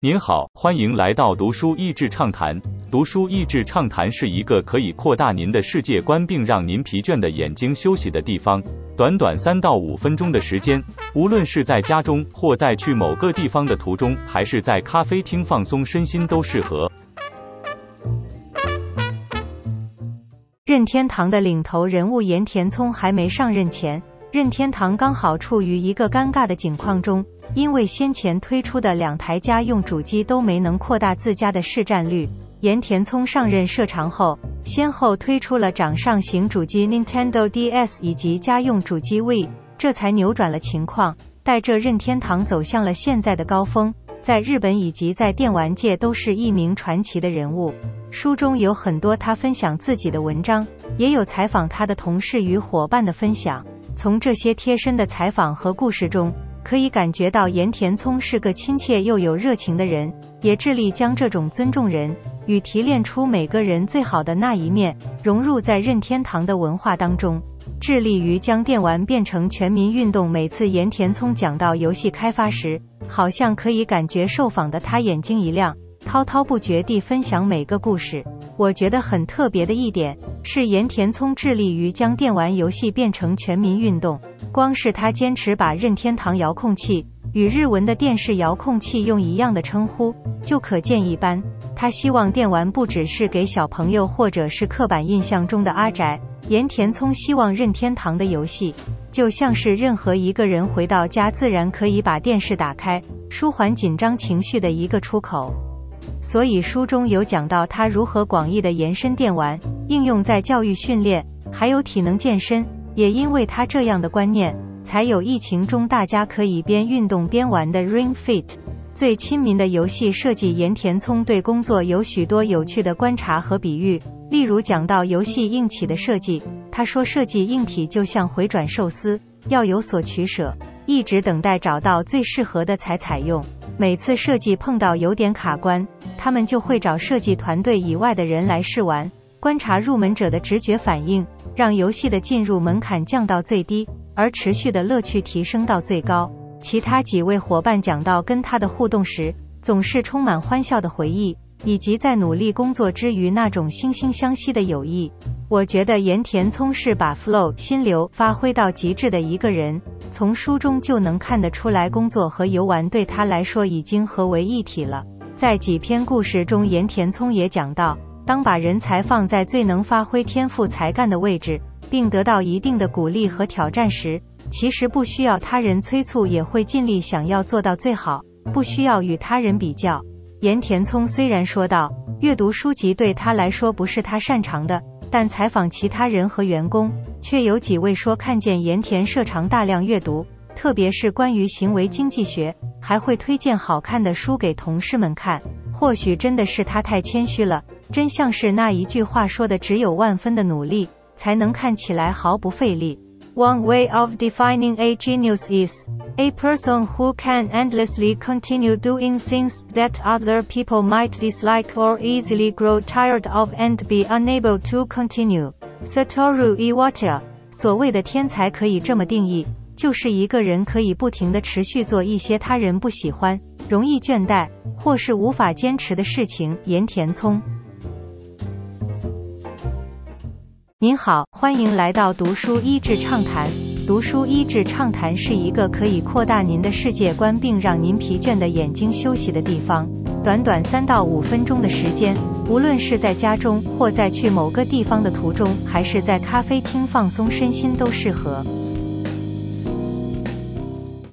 您好，欢迎来到读书益智畅谈。读书益智畅谈是一个可以扩大您的世界观，并让您疲倦的眼睛休息的地方。短短三到五分钟的时间，无论是在家中，或在去某个地方的途中，还是在咖啡厅放松身心，都适合。任天堂的领头人物岩田聪还没上任前，任天堂刚好处于一个尴尬的境况中。因为先前推出的两台家用主机都没能扩大自家的市占率，岩田聪上任社长后，先后推出了掌上型主机 Nintendo DS 以及家用主机 Wii，这才扭转了情况，带着任天堂走向了现在的高峰。在日本以及在电玩界都是一名传奇的人物。书中有很多他分享自己的文章，也有采访他的同事与伙伴的分享。从这些贴身的采访和故事中。可以感觉到岩田聪是个亲切又有热情的人，也致力将这种尊重人与提炼出每个人最好的那一面融入在任天堂的文化当中，致力于将电玩变成全民运动。每次岩田聪讲到游戏开发时，好像可以感觉受访的他眼睛一亮，滔滔不绝地分享每个故事。我觉得很特别的一点是，岩田聪致力于将电玩游戏变成全民运动。光是他坚持把任天堂遥控器与日文的电视遥控器用一样的称呼，就可见一斑。他希望电玩不只是给小朋友，或者是刻板印象中的阿宅。岩田聪希望任天堂的游戏，就像是任何一个人回到家自然可以把电视打开，舒缓紧张情绪的一个出口。所以书中有讲到他如何广义的延伸电玩应用在教育训练，还有体能健身。也因为他这样的观念，才有疫情中大家可以边运动边玩的 Ring Fit。最亲民的游戏设计，岩田聪对工作有许多有趣的观察和比喻。例如讲到游戏硬体的设计，他说设计硬体就像回转寿司，要有所取舍，一直等待找到最适合的才采用。每次设计碰到有点卡关，他们就会找设计团队以外的人来试玩，观察入门者的直觉反应。让游戏的进入门槛降到最低，而持续的乐趣提升到最高。其他几位伙伴讲到跟他的互动时，总是充满欢笑的回忆，以及在努力工作之余那种惺惺相惜的友谊。我觉得岩田聪是把 flow 心流发挥到极致的一个人。从书中就能看得出来，工作和游玩对他来说已经合为一体了。在几篇故事中，岩田聪也讲到。当把人才放在最能发挥天赋才干的位置，并得到一定的鼓励和挑战时，其实不需要他人催促，也会尽力想要做到最好，不需要与他人比较。岩田聪虽然说到阅读书籍对他来说不是他擅长的，但采访其他人和员工，却有几位说看见岩田社长大量阅读，特别是关于行为经济学，还会推荐好看的书给同事们看。或许真的是他太谦虚了。真像是那一句话说的，只有万分的努力，才能看起来毫不费力。One way of defining a genius is a person who can endlessly continue doing things that other people might dislike or easily grow tired of and be unable to continue. Satoru Iwata。所谓的天才可以这么定义，就是一个人可以不停地持续做一些他人不喜欢、容易倦怠或是无法坚持的事情。岩田聪。您好，欢迎来到读书益智畅谈。读书一至畅谈是一个可以扩大您的世界观，并让您疲倦的眼睛休息的地方。短短三到五分钟的时间，无论是在家中，或在去某个地方的途中，还是在咖啡厅放松身心，都适合。